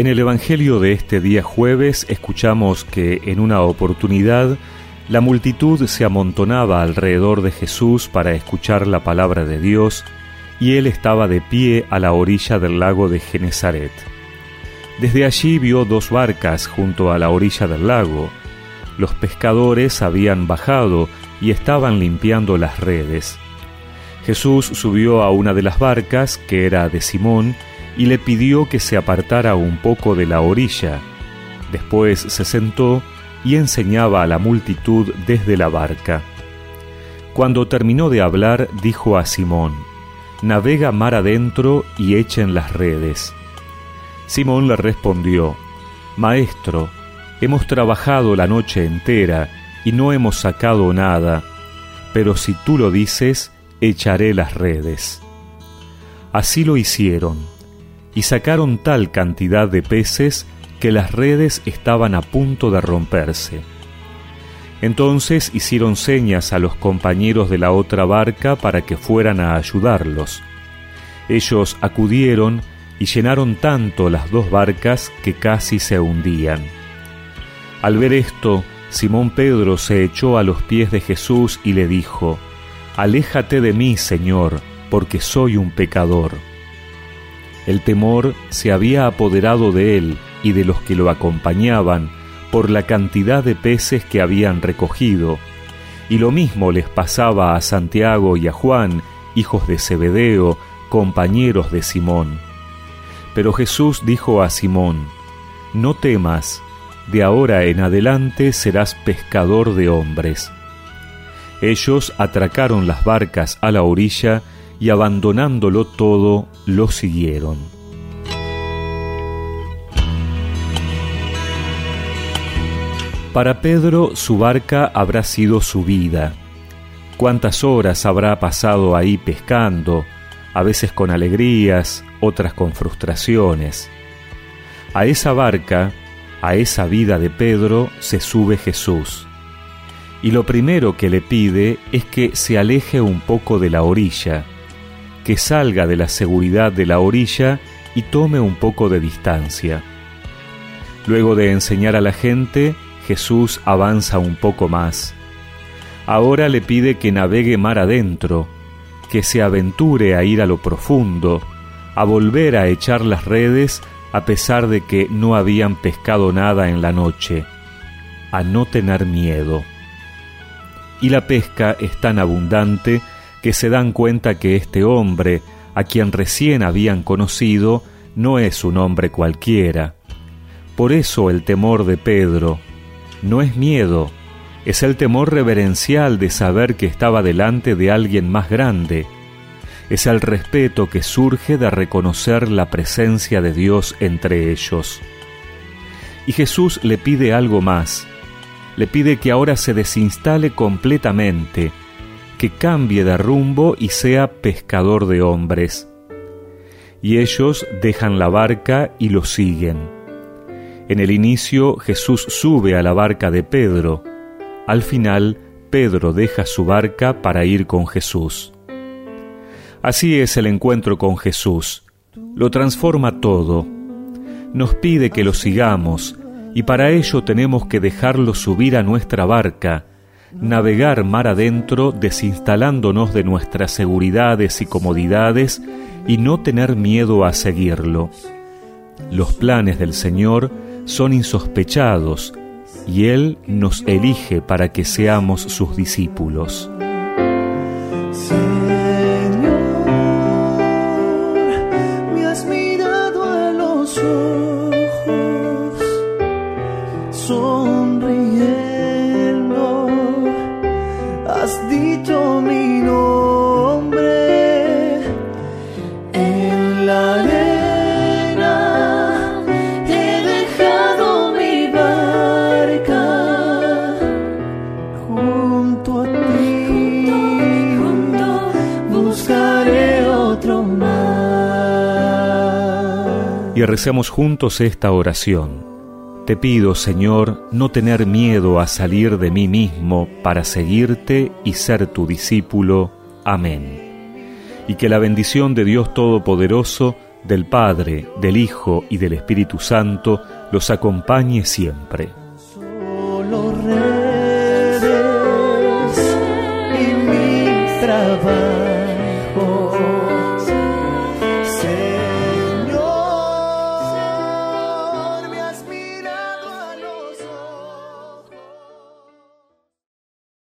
En el Evangelio de este día jueves escuchamos que en una oportunidad la multitud se amontonaba alrededor de Jesús para escuchar la palabra de Dios y él estaba de pie a la orilla del lago de Genezaret. Desde allí vio dos barcas junto a la orilla del lago. Los pescadores habían bajado y estaban limpiando las redes. Jesús subió a una de las barcas, que era de Simón, y le pidió que se apartara un poco de la orilla. Después se sentó y enseñaba a la multitud desde la barca. Cuando terminó de hablar, dijo a Simón, Navega mar adentro y echen las redes. Simón le respondió, Maestro, hemos trabajado la noche entera y no hemos sacado nada, pero si tú lo dices, echaré las redes. Así lo hicieron, y sacaron tal cantidad de peces que las redes estaban a punto de romperse. Entonces hicieron señas a los compañeros de la otra barca para que fueran a ayudarlos. Ellos acudieron y llenaron tanto las dos barcas que casi se hundían. Al ver esto, Simón Pedro se echó a los pies de Jesús y le dijo, Aléjate de mí, Señor, porque soy un pecador. El temor se había apoderado de él y de los que lo acompañaban por la cantidad de peces que habían recogido, y lo mismo les pasaba a Santiago y a Juan, hijos de Zebedeo, compañeros de Simón. Pero Jesús dijo a Simón, No temas, de ahora en adelante serás pescador de hombres. Ellos atracaron las barcas a la orilla y abandonándolo todo, lo siguieron. Para Pedro su barca habrá sido su vida. ¿Cuántas horas habrá pasado ahí pescando, a veces con alegrías, otras con frustraciones. A esa barca, a esa vida de Pedro, se sube Jesús. Y lo primero que le pide es que se aleje un poco de la orilla, que salga de la seguridad de la orilla y tome un poco de distancia. Luego de enseñar a la gente, Jesús avanza un poco más. Ahora le pide que navegue mar adentro, que se aventure a ir a lo profundo, a volver a echar las redes a pesar de que no habían pescado nada en la noche, a no tener miedo. Y la pesca es tan abundante que se dan cuenta que este hombre, a quien recién habían conocido, no es un hombre cualquiera. Por eso el temor de Pedro no es miedo, es el temor reverencial de saber que estaba delante de alguien más grande. Es el respeto que surge de reconocer la presencia de Dios entre ellos. Y Jesús le pide algo más. Le pide que ahora se desinstale completamente, que cambie de rumbo y sea pescador de hombres. Y ellos dejan la barca y lo siguen. En el inicio Jesús sube a la barca de Pedro, al final, Pedro deja su barca para ir con Jesús. Así es el encuentro con Jesús. Lo transforma todo. Nos pide que lo sigamos y para ello tenemos que dejarlo subir a nuestra barca, navegar mar adentro desinstalándonos de nuestras seguridades y comodidades y no tener miedo a seguirlo. Los planes del Señor son insospechados y Él nos elige para que seamos sus discípulos. Y recemos juntos esta oración. Te pido, Señor, no tener miedo a salir de mí mismo para seguirte y ser tu discípulo. Amén. Y que la bendición de Dios Todopoderoso, del Padre, del Hijo y del Espíritu Santo los acompañe siempre. Solo redes y mi trabajo.